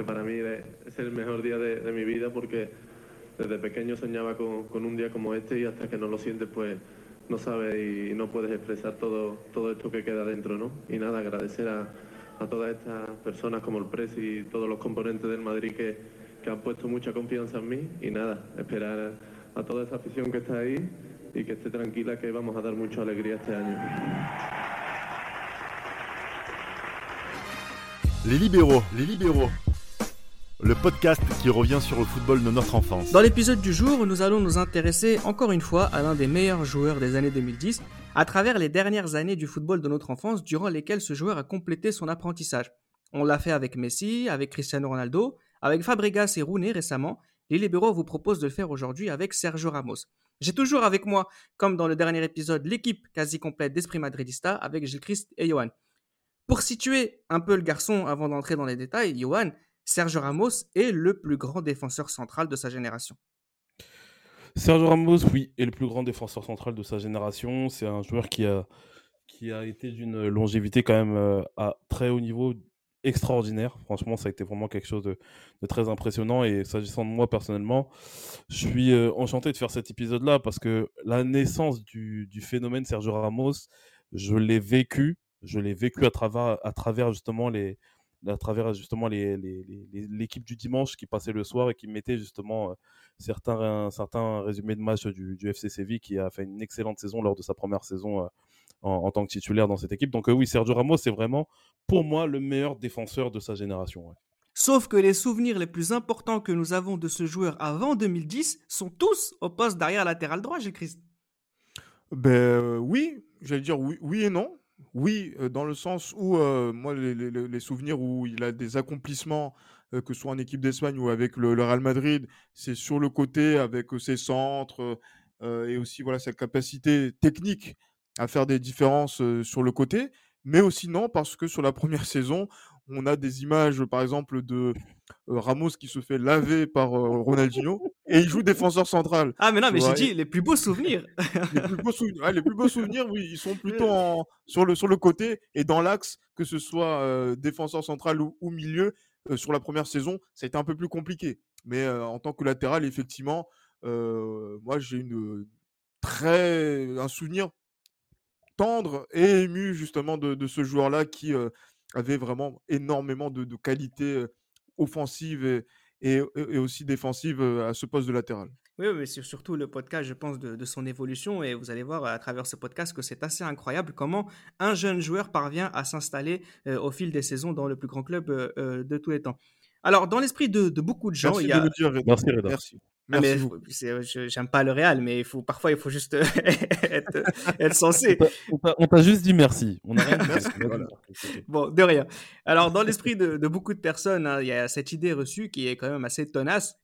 que para mí es el mejor día de, mi vida porque desde pequeño soñaba con, un día como este y hasta que no lo sientes pues no sabes y no puedes expresar todo, todo esto que queda dentro, ¿no? Y nada, agradecer a, a todas estas personas como el Pres y todos los componentes del Madrid que, que han puesto mucha confianza en mí y nada, esperar a, a toda esa afición que está ahí y que esté tranquila que vamos a dar mucha alegría este año. Les libéraux, les libéraux. Le podcast qui revient sur le football de notre enfance. Dans l'épisode du jour, nous allons nous intéresser encore une fois à l'un des meilleurs joueurs des années 2010 à travers les dernières années du football de notre enfance durant lesquelles ce joueur a complété son apprentissage. On l'a fait avec Messi, avec Cristiano Ronaldo, avec Fabregas et Rooney récemment. Les libéraux vous proposent de le faire aujourd'hui avec Sergio Ramos. J'ai toujours avec moi, comme dans le dernier épisode, l'équipe quasi complète d'Esprit Madridista avec Gilles Christ et Johan. Pour situer un peu le garçon avant d'entrer dans les détails, Johan, Sergio Ramos est le plus grand défenseur central de sa génération. Sergio Ramos, oui, est le plus grand défenseur central de sa génération. C'est un joueur qui a, qui a été d'une longévité quand même euh, à très haut niveau, extraordinaire. Franchement, ça a été vraiment quelque chose de, très impressionnant. Et s'agissant de moi personnellement, je suis euh, enchanté de faire cet épisode-là parce que la naissance du, du phénomène Sergio Ramos, je l'ai vécu je l'ai vécu à travers, à travers justement les, à travers justement les, l'équipe du dimanche qui passait le soir et qui mettait justement euh, certains, certains résumés de match du, du, FC Séville qui a fait une excellente saison lors de sa première saison euh, en, en, tant que titulaire dans cette équipe. Donc euh, oui, Sergio Ramos, c'est vraiment pour moi le meilleur défenseur de sa génération. Ouais. Sauf que les souvenirs les plus importants que nous avons de ce joueur avant 2010 sont tous au poste d'arrière latéral droit, Gilles Christ. Ben euh, oui, j'allais dire oui, oui et non. Oui, dans le sens où moi, les, souvenirs où il a des accomplissements, que ce soit en équipe d'Espagne ou avec le, le, Real Madrid, c'est sur le côté avec ses centres et aussi voilà sa capacité technique à faire des différences sur le côté. Mais aussi non, parce que sur la première saison, on a des images, par exemple, de Ramos qui se fait laver par Ronaldinho et il joue défenseur central. Ah, mais non, mais j'ai dit les plus beaux souvenirs. les, plus beaux souvenirs ouais, les plus beaux souvenirs, oui, ils sont plutôt en, sur, le, sur le côté et dans l'axe, que ce soit euh, défenseur central ou, ou milieu. Euh, sur la première saison, ça a été un peu plus compliqué. Mais euh, en tant que latéral, effectivement, moi, j'ai une très un souvenir tendre et ému justement de, de ce joueur-là qui avait vraiment énormément de, de qualités offensives et, et, et, aussi défensives à ce poste de latéral. Oui, mais c'est surtout le podcast, je pense, de, de, son évolution. Et vous allez voir à travers ce podcast que c'est assez incroyable comment un jeune joueur parvient à s'installer euh, au fil des saisons dans le plus grand club euh, de tous les temps. Alors, dans l'esprit de, de, beaucoup de gens, Merci il y a... de le dire, Reda. Merci, Reda. Merci. Mais j'aime pas le Real, mais il faut parfois il faut juste être, être censé. On t'a juste dit merci. On a rien dit. voilà. Bon, de rien. Alors dans l'esprit de, de, beaucoup de personnes, hein, il y a cette idée reçue qui est quand même assez tenace,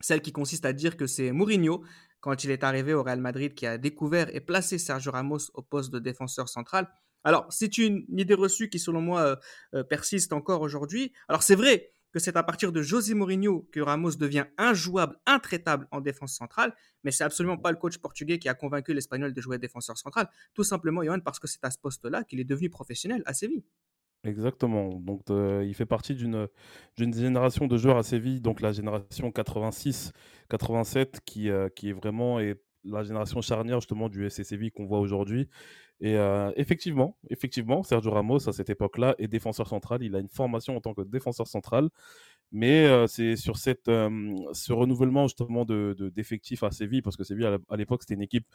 celle qui consiste à dire que c'est Mourinho quand il est arrivé au Real Madrid qui a découvert et placé Sergio Ramos au poste de défenseur central. Alors c'est une idée reçue qui selon moi euh, persiste encore aujourd'hui. Alors c'est vrai que c'est à partir de José Mourinho que Ramos devient injouable, intraitable en défense centrale, mais c'est absolument pas le coach portugais qui a convaincu l'Espagnol de jouer défenseur central, tout simplement, Johan, parce que c'est à ce poste-là qu'il est devenu professionnel à Séville. Exactement. Donc, euh, il fait partie d'une génération de joueurs à Séville, donc la génération 86-87, qui, euh, qui est vraiment la génération charnière justement du SC Séville qu'on voit aujourd'hui. Et euh, effectivement, effectivement, Sergio Ramos à cette époque-là est défenseur central. Il a une formation en tant que défenseur central, mais euh, c'est sur cette, euh, ce renouvellement justement de, d'effectifs à Séville, parce que Séville à l'époque c'était une équipe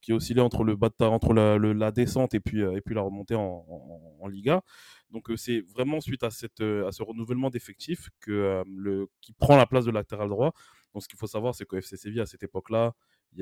qui oscillait entre le entre la, descente et puis et puis la remontée en Liga. Donc c'est vraiment suite à cette à ce renouvellement d'effectifs que le qui prend la place de latéral droit. Donc ce qu'il faut savoir, c'est que FC Séville à cette époque-là,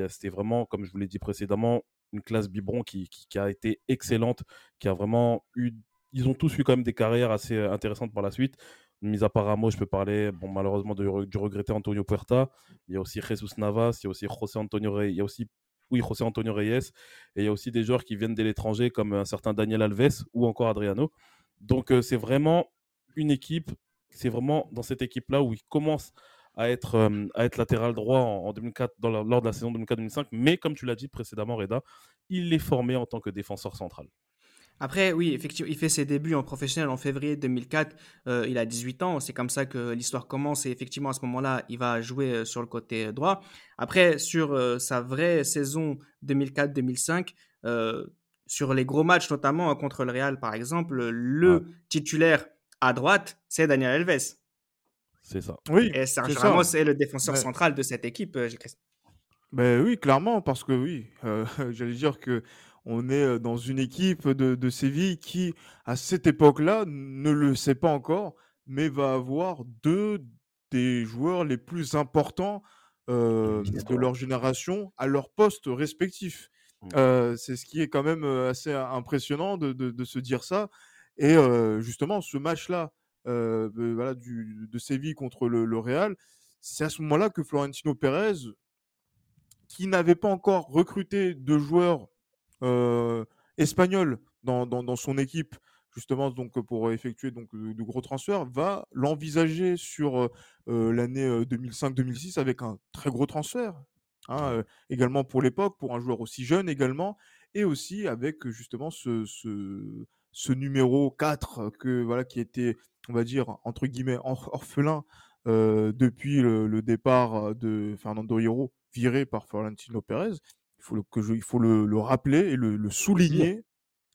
c'était vraiment, comme je vous l'ai dit précédemment, une classe biberon qui, qui, a été excellente, qui a vraiment eu. Ils ont tous eu quand même des carrières assez intéressantes par la suite. Mis à part Ramos, je peux parler bon, malheureusement du, regretté Antonio Puerta. Il y a aussi Jesus Navas, il y a aussi José Antonio Reyes, il y a aussi oui, José Antonio Reyes. Et il y a aussi des joueurs qui viennent de l'étranger comme un certain Daniel Alves ou encore Adriano. Donc euh, c'est vraiment une équipe, c'est vraiment dans cette équipe-là où ils commencent à être, euh, à être latéral droit en, en 2004, dans la, lors de la saison 2004-2005. Mais comme tu l'as dit précédemment, Reda, il est formé en tant que défenseur central. Après, oui, effectivement, il fait ses débuts en professionnel en février 2004. Euh, il a 18 ans. C'est comme ça que l'histoire commence. Et effectivement, à ce moment-là, il va jouer euh, sur le côté droit. Après, sur euh, sa vraie saison 2004-2005, sur les gros matchs, notamment contre le Real, par exemple, le titulaire à droite, c'est Daniel Alves. C'est ça. Oui. Et Sergio Ramos est le défenseur central de cette équipe, Gilles Ben oui, clairement, parce que oui, j'allais dire que on est dans une équipe de, Séville qui, à cette époque-là, ne le sait pas encore, mais va avoir deux des joueurs les plus importants de leur génération à leur poste respectif. Mmh. c'est ce qui est quand même assez impressionnant de, se dire ça. Et justement, ce match-là, voilà, de Séville contre le, Real, c'est à ce moment-là que Florentino Pérez, qui n'avait pas encore recruté de joueurs espagnol dans, dans, son équipe, justement donc pour effectuer donc de, gros transferts, va l'envisager sur l'année 2005-2006 avec un très gros transfert. Hein, également pour l'époque, pour un joueur aussi jeune également, et aussi avec justement ce numéro 4 que, voilà, qui était, on va dire, entre guillemets, orphelin depuis le, le, départ de Fernando Hierro, viré par Florentino Pérez, faut, que je, il faut le, rappeler et le, souligner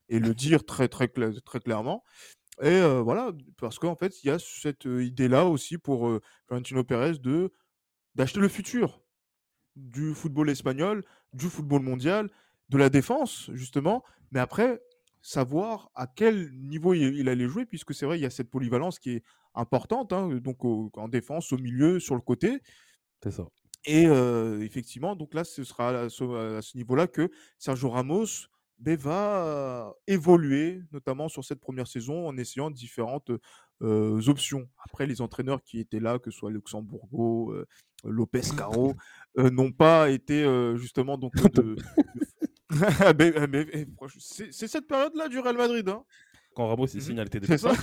et le dire très, très, très clairement. Et voilà, parce qu'en fait, il y a cette idée-là aussi pour euh, Florentino Pérez de d'acheter le futur du football espagnol, du football mondial, de la défense, justement, mais après, savoir à quel niveau il, allait jouer, puisque c'est vrai, il y a cette polyvalence qui est importante, hein, donc en défense, au milieu, sur le côté. C'est ça. Et effectivement, donc là, ce sera à ce, niveau-là que Sergio Ramos ben, va évoluer, notamment sur cette première saison, en essayant différentes options. Après, les entraîneurs qui étaient là, que ce soit Luxembourgo, Lopez Caro, n'ont pas été justement donc ben, ah, eh, c'est cette période-là du Real Madrid. Hein. Quand Ramos est mmh ça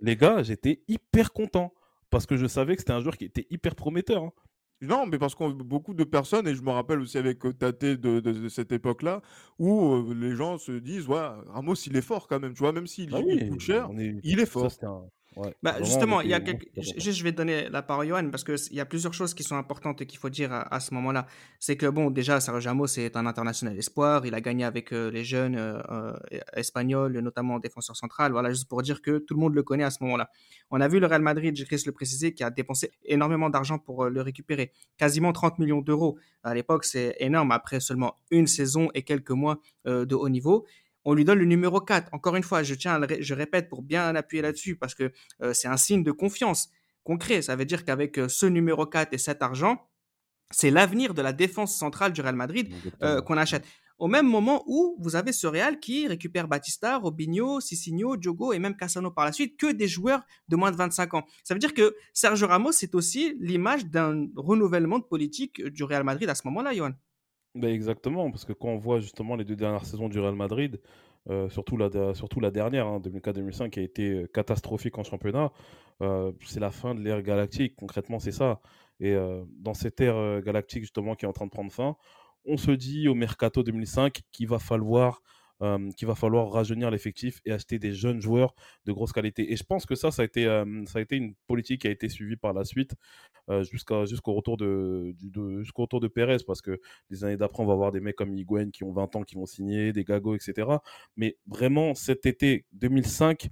les gars, j'étais hyper content parce que je savais que c'était un joueur qui était hyper prometteur. Hein. Non, mais parce que beaucoup de personnes, et je me rappelle aussi avec Tate de, de, cette époque-là, où les gens se disent, ouais, Ramos, il est fort quand même, tu vois, même s'il bah coûte cher, il est fort. Bah, justement, il y a je vais donner la parole à Johan parce qu'il y a plusieurs choses qui sont importantes et qu'il faut dire à, ce moment-là. C'est que, bon, déjà, Sergio Ramos est un international espoir. Il a gagné avec euh, les jeunes euh, euh, espagnols, notamment en défenseur central. Voilà, juste pour dire que tout le monde le connaît à ce moment-là. On a vu le Real Madrid, je le préciser, qui a dépensé énormément d'argent pour le récupérer. Quasiment 30 millions d'euros. À l'époque, c'est énorme après seulement une saison et quelques mois de haut niveau on lui donne le numéro 4. Encore une fois, je tiens, je répète pour bien appuyer là-dessus parce que euh, c'est un signe de confiance concret. Ça veut dire qu'avec euh, ce numéro 4 et cet argent, c'est l'avenir de la défense centrale du Real Madrid euh, qu'on achète. Au même moment où vous avez ce Real qui récupère Batista, Robinho, Cicinho, Diogo et même Cassano par la suite, que des joueurs de moins de 25 ans. Ça veut dire que Sergio Ramos, c'est aussi l'image d'un renouvellement de politique du Real Madrid à ce moment-là, Johan. Ben exactement, parce que quand on voit justement les deux dernières saisons du Real Madrid, euh, surtout, la, surtout la dernière, 2004-2005, hein, qui a été euh, catastrophique en championnat, euh, c'est la fin de l'ère galactique. Concrètement, c'est ça. Et dans cette ère galactique justement qui est en train de prendre fin, on se dit au mercato 2005 qu'il va falloir qu'il va falloir rajeunir l'effectif et acheter des jeunes joueurs de grosse qualité. Et je pense que ça, ça a été, ça a été une politique qui a été suivie par la suite jusqu'au retour de, jusqu'au retour de Pérez, parce que les années d'après, on va avoir des mecs comme Higuain qui ont 20 ans, qui vont signer, des Gago, etc. Mais vraiment, cet été 2005,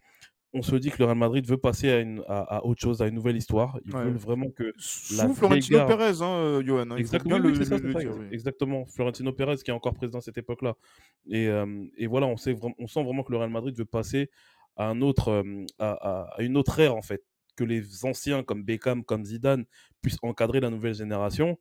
on se dit que le Real Madrid veut passer à, une, à, autre chose, à une nouvelle histoire. Ils veulent vraiment que. Sous Florentino Pérez, hein, euh, Johan. Hein, exactement, exactement. Florentino Pérez qui est encore président à cette époque-là. Et, euh, et, voilà, on, sait, on sent vraiment que le Real Madrid veut passer à, un autre, euh, à, à, une autre ère, en fait. Que les anciens, comme Beckham, comme Zidane, puissent encadrer la nouvelle génération.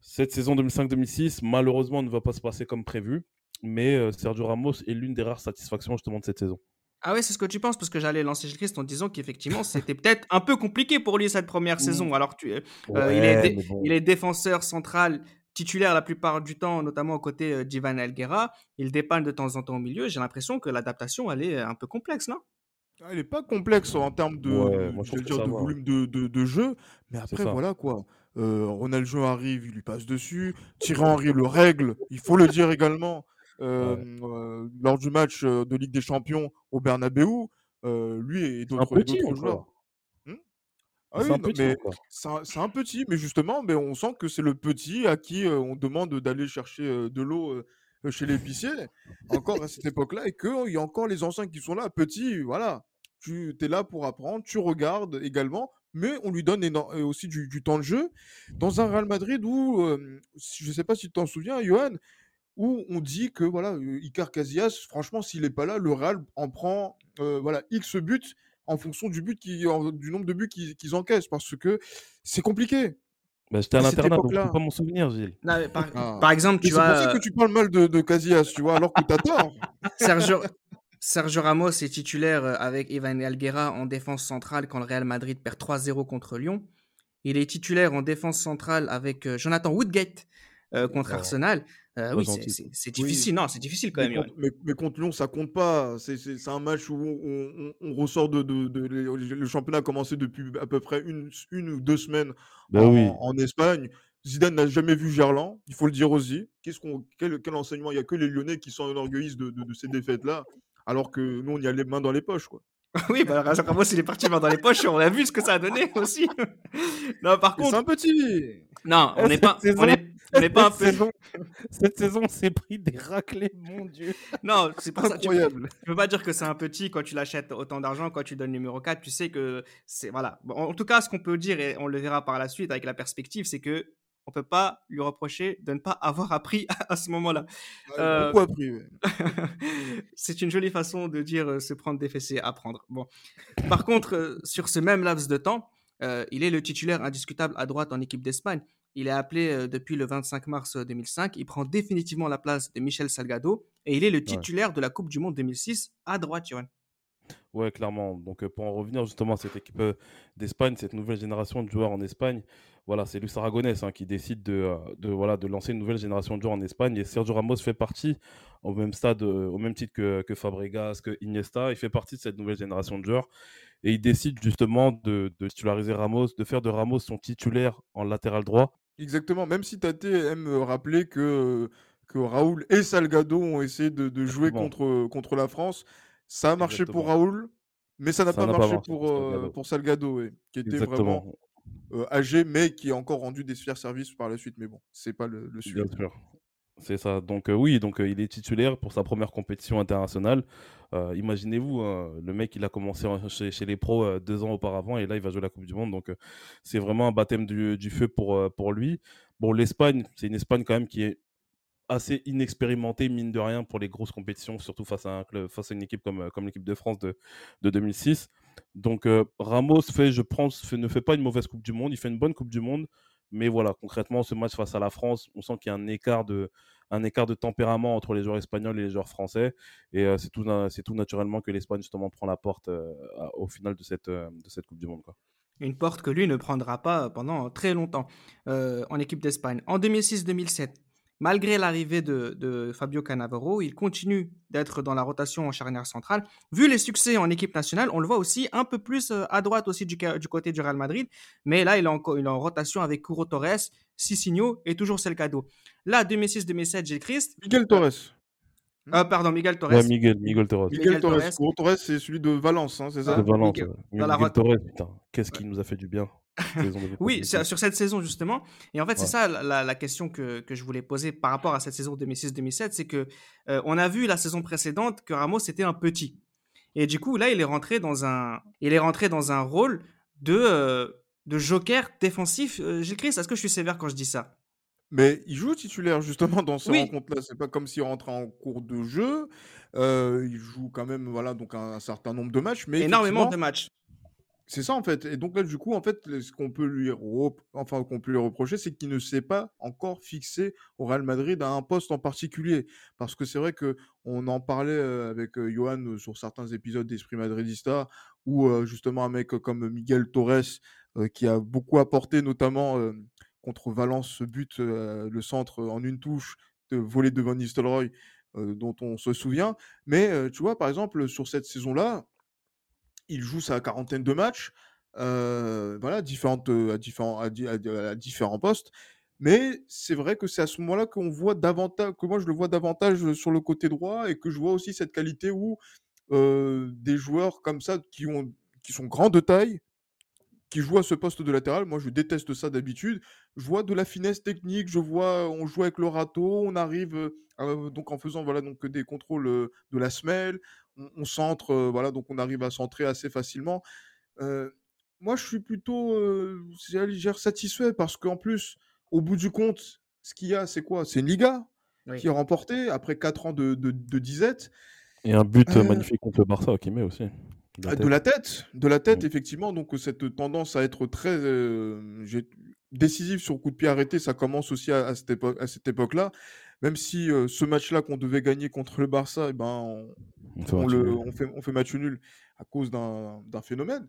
Cette saison 2005-2006, malheureusement, ne va pas se passer comme prévu. Mais Sergio Ramos est l'une des rares satisfactions justement de cette saison. Ah ouais, c'est ce que tu penses, parce que j'allais lancer Gilles Christ en disant qu'effectivement, c'était peut-être un peu compliqué pour lui cette première saison. Alors, tu, euh, il, est il, est défenseur central titulaire la plupart du temps, notamment aux côtés euh, d'Ivan Elguera. Il dépanne de temps en temps au milieu. J'ai l'impression que l'adaptation, elle est un peu complexe, non? Ah, Elle n'est pas complexe en termes de, dire, de volume de, de, jeu, mais après, voilà quoi. Euh, Ronaldinho arrive, il lui passe dessus. Thierry Henry le règle, il faut le dire également. Lors du match de Ligue des Champions au Bernabeu, lui et d'autres joueurs. Hmm ah c'est un, petit, mais justement, mais on sent que c'est le petit à qui on demande d'aller chercher de l'eau chez l'épicier, encore à cette époque-là, et qu'il y a encore les anciens qui sont là. Petit, voilà, tu es là pour apprendre, tu regardes également, mais on lui donne aussi du, temps de jeu. Dans un Real Madrid où, je ne sais pas si tu t'en souviens, Johan, où on dit que voilà, Icar Casillas, franchement, s'il n'est pas là, le Real en prend voilà, X buts en fonction du, but qui, du nombre de buts qu'ils encaissent, parce que c'est compliqué. Bah, J'étais à l'internat, donc je peux pas m'en souvenir, Gilles. par, ah. par, exemple, tu vois. C'est pour ça que tu parles mal de, de Casillas, tu vois, alors que tu as tort. Sergio, Sergio Ramos est titulaire avec Ivan Alguera en défense centrale quand le Real Madrid perd 3-0 contre Lyon. Il est titulaire en défense centrale avec Jonathan Woodgate contre Arsenal. Euh, oui, c'est difficile. Non, c'est difficile quand même. mais, contre Lyon, ça compte pas. C'est un match où on, ressort de, Le championnat a commencé depuis à peu près une, une ou deux semaines bah en, Espagne. Zidane n'a jamais vu Gerland, il faut le dire aussi. Qu'est-ce qu'on, quel, enseignement? Il n'y a que les Lyonnais qui s'enorgueillissent de, de, de ces défaites-là, alors que nous, on y a les mains dans les poches. Quoi. Oui, bah, Ramos, il est parti main dans les poches, on a vu ce que ça a donné aussi. non, par contre. C'est un petit. Non, on n'est pas. on est, on pas un peu. Saison, cette saison, on s'est pris des raclés, mon Dieu. Non, c'est pas Incroyable. ça. Tu, peux pas dire que c'est un petit quand tu l'achètes autant d'argent, quand tu donnes numéro 4. Tu sais que c'est. Voilà. en tout cas, ce qu'on peut dire, et on le verra par la suite avec la perspective, c'est que on peut pas lui reprocher de ne pas avoir appris à, ce moment-là. Euh, appris. c'est une jolie façon de dire euh, se prendre des fessées, apprendre. Bon. Par contre, euh, sur ce même laps de temps, il est le titulaire indiscutable à droite en équipe d'Espagne. Il est appelé depuis le 25 mars 2005. Il prend définitivement la place de Michel Salgado et il est le titulaire de la Coupe du Monde 2006 à droite, Johan. Ouais, clairement. Donc, pour en revenir justement à cette équipe d'Espagne, cette nouvelle génération de joueurs en Espagne, voilà, c'est Luis Aragonès hein, qui décide de, euh, de, voilà, de lancer une nouvelle génération de joueurs en Espagne. Et Sergio Ramos fait partie, au même stade, euh, au même titre que, que, Fabregas, que Iniesta, il fait partie de cette nouvelle génération de joueurs. Et il décide justement de, de titulariser Ramos, de faire de Ramos son titulaire en latéral droit. Exactement, même si Tate aime rappeler que, que Raoul et Salgado ont essayé de, de jouer contre, contre la France, ça a marché pour Raoul, mais ça n'a pas, marché pour, pour Salgado, pour Salgado qui était Exactement. vraiment euh, âgé, mais qui a encore rendu des fiers services par la suite. Mais bon, c'est pas le, le sujet. C'est ça. Donc euh, oui, donc euh, il est titulaire pour sa première compétition internationale. Imaginez-vous, hein, le mec il a commencé chez, chez les pros deux ans auparavant et là il va jouer la Coupe du Monde. Donc c'est vraiment un baptême du, du feu pour, pour lui. Bon, l'Espagne, c'est une Espagne quand même qui est assez inexpérimentée, mine de rien, pour les grosses compétitions, surtout face à, un club, face à une équipe comme, comme l'équipe de France de, de 2006. Donc euh, Ramos ne fait pas une mauvaise Coupe du Monde, il fait une bonne Coupe du Monde, mais voilà, concrètement, ce match face à la France, on sent qu'il y a un écart de, tempérament entre les joueurs espagnols et les joueurs français, et euh, c'est tout, naturellement que l'Espagne justement prend la porte euh, au final de cette, Coupe du Monde. Une porte que lui ne prendra pas pendant très longtemps en équipe d'Espagne. En 2006-2007, Malgré l'arrivée de, Fabio Cannavaro, il continue d'être dans la rotation en charnière centrale. Vu les succès en équipe nationale, on le voit aussi un peu plus euh, à droite aussi du, côté du Real Madrid. Mais là, il est, en, en rotation avec Curo Torres, Cicinho et toujours Selcado. Là, 2006-2007, Gilles Christ. Miguel Torres. Ah, pardon, Miguel Torres. Miguel, Miguel Torres. Miguel, Torres. Torres, c'est celui de Valence, hein, c'est ça De Valence. Miguel, Torres, putain, qu'est-ce qu'il nous a fait du bien. Oui, sur cette saison justement. Et en fait, c'est ça la, question que, que, je voulais poser par rapport à cette saison 2006-2007, c'est que euh, on a vu la saison précédente que Ramos était un petit. Et du coup, là, il est rentré dans un, il est rentré dans un rôle de, euh, de joker défensif. Euh, J'écris, est-ce que je suis sévère quand je dis ça? Mais il joue titulaire justement dans ces rencontres-là. C'est pas comme s'il rentrait en cours de jeu. il joue quand même voilà donc un, certain nombre de matchs, mais énormément de matchs. C'est ça en fait. Et donc là, du coup, en fait, ce qu'on peut lui, enfin, qu'on peut lui reprocher, c'est qu'il ne s'est pas encore fixé au Real Madrid à un poste en particulier. Parce que c'est vrai que on en parlait avec Johan sur certains épisodes d'Esprit Madridista, où justement un mec comme Miguel Torres, qui a beaucoup apporté, notamment contre Valence, ce but, le centre en une touche, de volé de Van Nistelrooy, dont on se souvient. Mais tu vois, par exemple, sur cette saison-là, il joue sa quarantaine de matchs, à, différents, postes. Mais c'est vrai que c'est à ce moment-là qu'on voit davantage, que moi je le vois davantage sur le côté droit et que je vois aussi cette qualité où des joueurs comme ça qui, qui sont grands de taille, qui jouent à ce poste de latéral, moi je déteste ça d'habitude. Je vois de la finesse technique, je vois, on joue avec le râteau, on arrive euh, donc en faisant voilà donc des contrôles euh, de la semelle, on, centre, voilà donc on arrive à centrer assez facilement. moi je suis plutôt satisfait parce qu'en plus au bout du compte, ce qu'il y a, c'est quoi? C'est une Liga qui est remportée après 4 ans de, de, disette. Et un but euh, magnifique contre le Barça qui met aussi. De la, tête. de la tête, effectivement. Donc cette tendance à être très euh, décisive sur coup de pied arrêté, ça commence aussi à, cette époque-là. Même si euh, ce match-là qu'on devait gagner contre le Barça, eh ben, on, le, on, fait, on fait match nul à cause d'un phénomène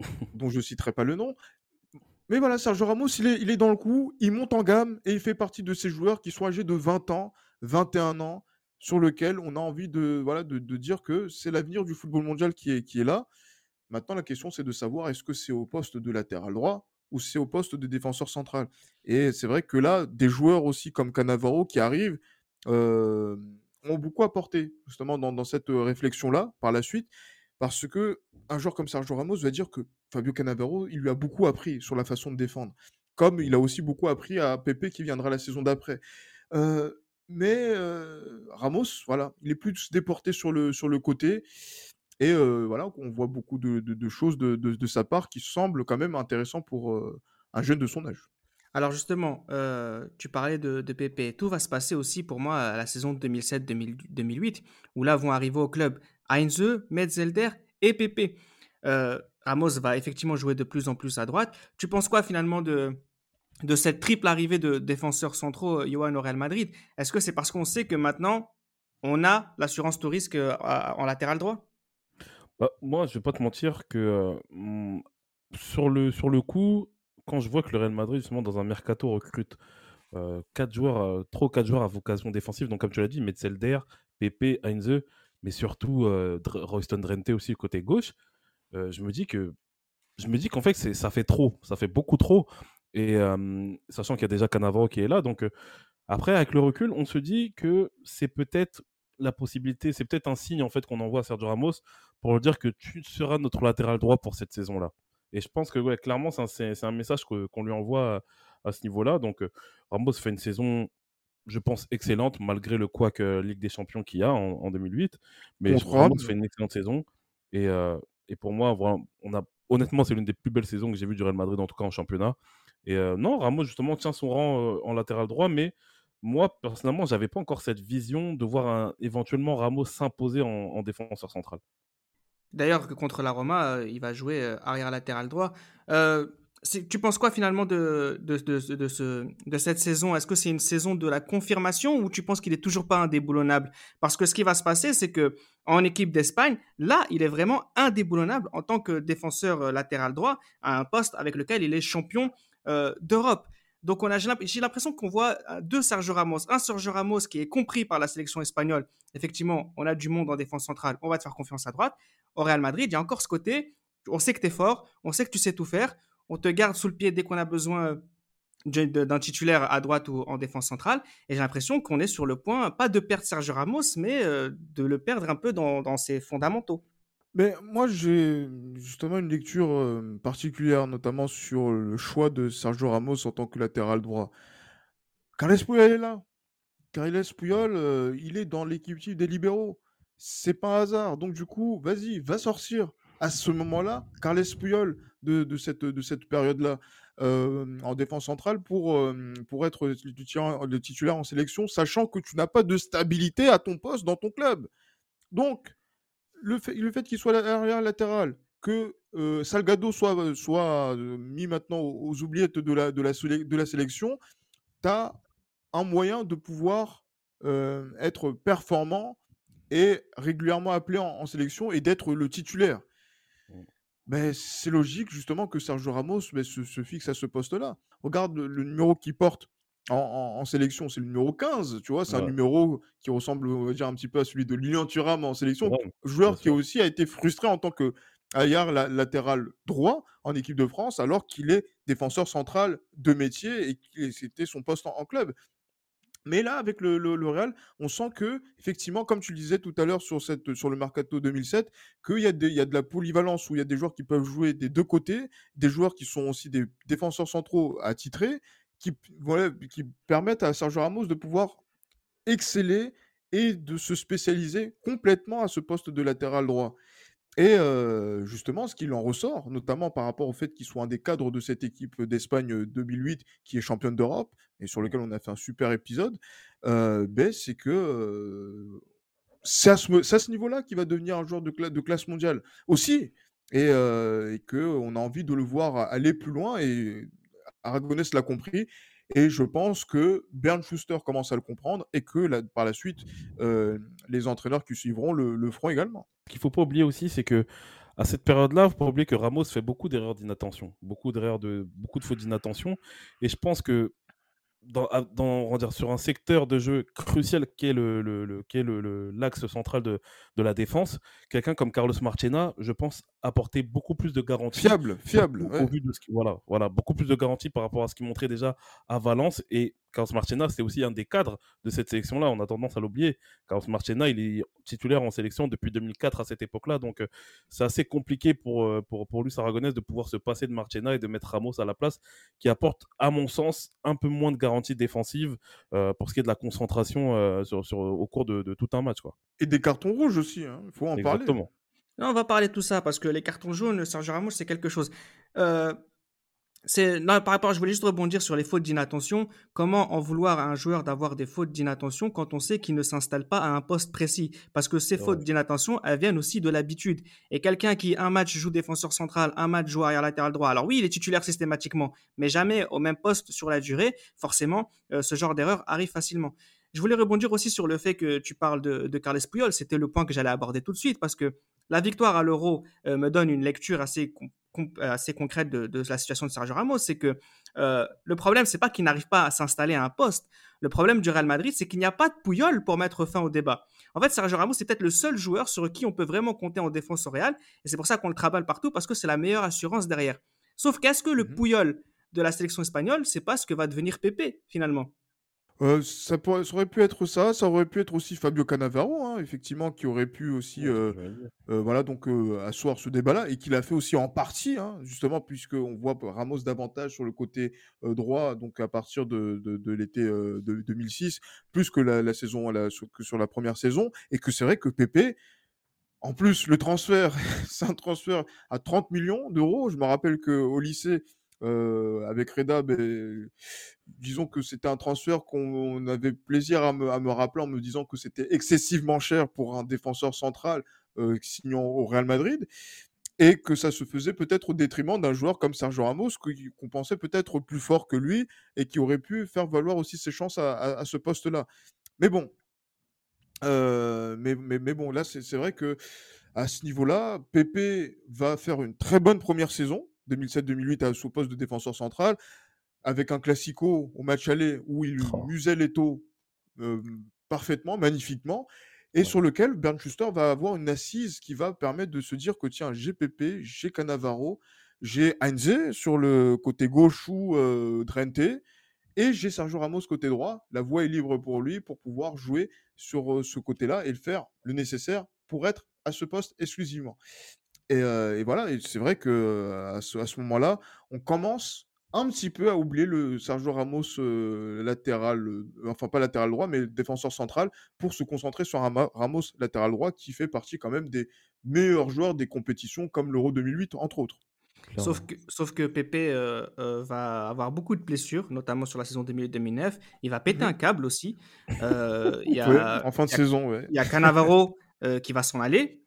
dont je ne citerai pas le nom. Mais voilà, Sergio Ramos, il est, il est dans le coup, il monte en gamme et il fait partie de ces joueurs qui sont âgés de 20 ans, 21 ans, sur lequel on a envie de, voilà, de, dire que c'est l'avenir du football mondial qui est, qui est là. Maintenant, la question, c'est de savoir est-ce que c'est au poste de latéral droit ou c'est au poste de défenseur central. Et c'est vrai que là, des joueurs aussi comme Cannavaro qui arrivent ont beaucoup apporté justement dans, cette réflexion-là par la suite. Parce que un joueur comme Sergio Ramos va dire que Fabio Cannavaro, il lui a beaucoup appris sur la façon de défendre. Comme il a aussi beaucoup appris à Pepe qui viendra la saison d'après. Mais Ramos, voilà, il est plus déporté sur le, sur le côté. Et voilà, on voit beaucoup de, choses de, sa part qui semblent quand même intéressants pour un jeune de son âge. Alors justement, tu parlais de, de Pepe. Tout va se passer aussi pour moi à la saison 2007-2008, où là vont arriver au club Heinze, Metzelder et. Euh, Ramos va effectivement jouer de plus en plus à droite. Tu penses quoi finalement de, de cette triple arrivée de défenseurs centraux, Johan au Real Madrid? Est-ce que c'est parce qu'on sait que maintenant, on a l'assurance euh, en latéral droit? Bah, Moi, je vais pas te mentir que sur, le, sur le coup, quand je vois que le Real Madrid, justement, dans un mercato, recrute quatre joueurs, trop quatre joueurs à vocation défensive, donc comme tu l'as dit, Metzelder, Pepe, Heinze, mais surtout Royston Drenthe aussi côté gauche, je me dis que je me dis qu'en fait ça fait trop, ça fait beaucoup trop. Et sachant qu'il y a déjà Canavaro qui est là, donc après avec le recul, on se dit que c'est peut-être la possibilité, c'est peut-être un signe en fait qu'on envoie à Sergio Ramos pour lui dire que tu seras notre latéral droit pour cette saison-là. Et je pense que ouais, clairement c'est un, message qu'on lui envoie à, ce niveau-là. Donc Ramos fait une saison je pense, excellente, malgré le couac Ligue des Champions qu'il y a en, 2008. Mais je crois fait une excellente saison. Et, et pour moi, on a, honnêtement, c'est l'une des plus belles saisons que j'ai vues du Real Madrid, en tout cas en championnat. Et non, Ramos, justement, tient son rang en latéral droit, mais moi, personnellement, je n'avais pas encore cette vision de voir éventuellement Ramos s'imposer en, en, défenseur central. D'ailleurs, contre la Roma, il va jouer arrière latéral droit tu penses quoi finalement de, de, de, de cette saison? Est-ce que c'est une saison de la confirmation ou tu penses qu'il est toujours pas indéboulonnable? Parce que ce qui va se passer, c'est que en équipe d'Espagne, là, il est vraiment indéboulonnable en tant que défenseur euh, latéral droit à un poste avec lequel il est champion euh, d'Europe. Donc on a, j'ai l'impression qu'on voit euh, deux Sergio Ramos. Un Sergio Ramos qui est compris par la sélection espagnole. Effectivement, on a du monde en défense centrale, on va te faire confiance à droite. Au Real Madrid, il y a encore ce côté, on sait que tu es fort, on sait que tu sais tout faire, on te garde sous le pied dès qu'on a besoin d'un titulaire à droite ou en défense centrale. Et j'ai l'impression qu'on est sur le point, pas de perdre Sergio Ramos, mais euh, de le perdre un peu dans, ses fondamentaux. Mais moi, j'ai justement une lecture euh, particulière, notamment sur le choix de Sergio Ramos en tant que latéral droit. Carles Puyol est là. Carles Puyol, euh, il est dans l'équipe des libéraux. C'est pas un hasard. Donc, du coup, vas-y, va sortir à ce moment-là, Carles Puyol de, cette, de cette période-là euh, en défense centrale pour, pour être le titulaire en sélection, sachant que tu n'as pas de stabilité à ton poste dans ton club. Donc, le fait, le fait qu'il soit arrière latéral, que euh, Salgado soit, soit mis maintenant aux oubliettes de la, de la, de la sélection, tu as un moyen de pouvoir être performant et régulièrement appelé en sélection et d'être le titulaire. Ben, c'est logique justement que Sergio Ramos ben, se, fixe à ce poste-là. Regarde le, numéro qu'il porte en, sélection, c'est le numéro 15, tu vois, c'est un numéro qui ressemble, on va dire, un petit peu à celui de Lilian Thuram en sélection, joueur qui aussi a été frustré en tant que latéral droit en équipe de France, alors qu'il est défenseur central de métier et que c'était son poste en, club. Mais là, avec le, Real, on sent que, effectivement, comme tu le disais tout à l'heure sur, cette, sur le Mercato 2007, qu'il y, a y a de la polyvalence où il y a des joueurs qui peuvent jouer des deux côtés, des joueurs qui sont aussi des défenseurs centraux attitrés, qui, permettent à Sergio Ramos de pouvoir exceller et de se spécialiser complètement à ce poste de latéral droit. Et justement, ce qu'il en ressort, notamment par rapport au fait qu'il soit un des cadres de cette équipe d'Espagne 2008 qui est championne d'Europe et sur lequel on a fait un super épisode, ben, c'est que c'est à ce, niveau-là qu'il va devenir un joueur de, de classe mondiale aussi. Et, et qu'on a envie de le voir aller plus loin. Et Aragonès l'a compris. Et je pense que Bernd Schuster commence à le comprendre et que par la suite, les entraîneurs qui suivront le, feront également. Ce qu'il ne faut pas oublier aussi, c'est que à cette période-là, il ne faut pas oublier que Ramos fait beaucoup d'erreurs d'inattention, beaucoup de beaucoup de fautes d'inattention. Et je pense que dans, dans dire, sur un secteur de jeu crucial qui est le, le, le, l'axe central de, de la défense, quelqu'un comme Carlos Marchena, je pense, apporter beaucoup plus de garanties. Fiable, fiable. Au, vu de ce qui, voilà, voilà, beaucoup plus de garanties par rapport à ce qu'il montrait déjà à Valence. Et Carlos Marchena, c'est aussi un des cadres de cette sélection-là. On a tendance à l'oublier. Carlos Marchena, il est titulaire en sélection depuis 2004 à cette époque-là. Donc, euh, c'est assez compliqué pour, euh, pour, pour lui, Aragonès, de pouvoir se passer de Marchena et de mettre Ramos à la place, qui apporte, à mon sens, un peu moins de garanties défensives euh, pour ce qui est de la concentration sur, sur, au cours de, de, tout un match. Quoi. Et des cartons rouges aussi, il hein. faut en Exactement. parler on va parler de tout ça parce que les cartons jaunes, Sergio Ramos, c'est quelque chose. Euh, c'est par rapport, je voulais juste rebondir sur les fautes d'inattention. Comment en vouloir à un joueur d'avoir des fautes d'inattention quand on sait qu'il ne s'installe pas à un poste précis? Parce que ces fautes d'inattention, elles viennent aussi de l'habitude. Et quelqu'un qui un match joue défenseur central, un match joue arrière latéral droit. Alors oui, il est titulaire systématiquement, mais jamais au même poste sur la durée. Forcément, euh, ce genre d'erreur arrive facilement. Je voulais rebondir aussi sur le fait que tu parles de, de Carles Puyol. C'était le point que j'allais aborder tout de suite parce que la victoire à l'Euro euh, me donne une lecture assez, assez concrète de, la situation de Sergio Ramos. C'est que euh, le problème, c'est pas qu'il n'arrive pas à s'installer à un poste. Le problème du Real Madrid, c'est qu'il n'y a pas de pouillole pour mettre fin au débat. En fait, Sergio Ramos, c'est peut-être le seul joueur sur qui on peut vraiment compter en défense au Real. Et c'est pour ça qu'on le travaille partout, parce que c'est la meilleure assurance derrière. Sauf qu'est-ce que le mmh pouillol de la sélection espagnole, c'est pas ce que va devenir Pépé, finalement. Euh, ça, pourrait, aurait pu être ça, ça aurait pu être aussi Fabio Cannavaro, hein, effectivement, qui aurait pu aussi, euh, euh, voilà, donc asseoir ce débat-là, et qu'il a fait aussi en partie, hein, justement, puisqu'on voit Ramos davantage sur le côté droit, donc à partir de, de, l'été de 2006, plus que la, saison, que sur la première saison, et que c'est vrai que Pépé, en plus, le transfert, c'est un transfert à 30 millions d'euros. Je me rappelle qu'au lycée, avec Reda, disons que c'était un transfert qu'on avait plaisir à me, rappeler en me disant que c'était excessivement cher pour un défenseur central signant au Real Madrid et que ça se faisait peut-être au détriment d'un joueur comme Sergio Ramos qu'on pensait peut-être plus fort que lui et qui aurait pu faire valoir aussi ses chances à, ce poste-là. Mais bon, mais, mais, bon, là c'est vrai que à ce niveau-là, Pepe va faire une très bonne première saison 2007-2008 à son poste de défenseur central, avec un classico au match aller où il oh. musait les taux parfaitement, magnifiquement, et sur lequel Bernd Schuster va avoir une assise qui va permettre de se dire que tiens, j'ai Pepe, j'ai Cannavaro, j'ai Heinze sur le côté gauche ou Drente, et j'ai Sergio Ramos côté droit. La voie est libre pour lui pour pouvoir jouer sur ce côté-là et le faire le nécessaire pour être à ce poste exclusivement. Et, voilà, et c'est vrai que à ce, moment-là, on commence un petit peu à oublier le Sergio Ramos latéral, enfin pas latéral droit, mais défenseur central, pour se concentrer sur Ramos latéral droit qui fait partie quand même des meilleurs joueurs des compétitions comme l'Euro 2008, entre autres. Sauf que, sauf que Pépé va avoir beaucoup de blessures, notamment sur la saison 2008-2009. Il va péter mmh un câble aussi. il y a, en fin de saison, Il y a Cannavaro qui va s'en aller.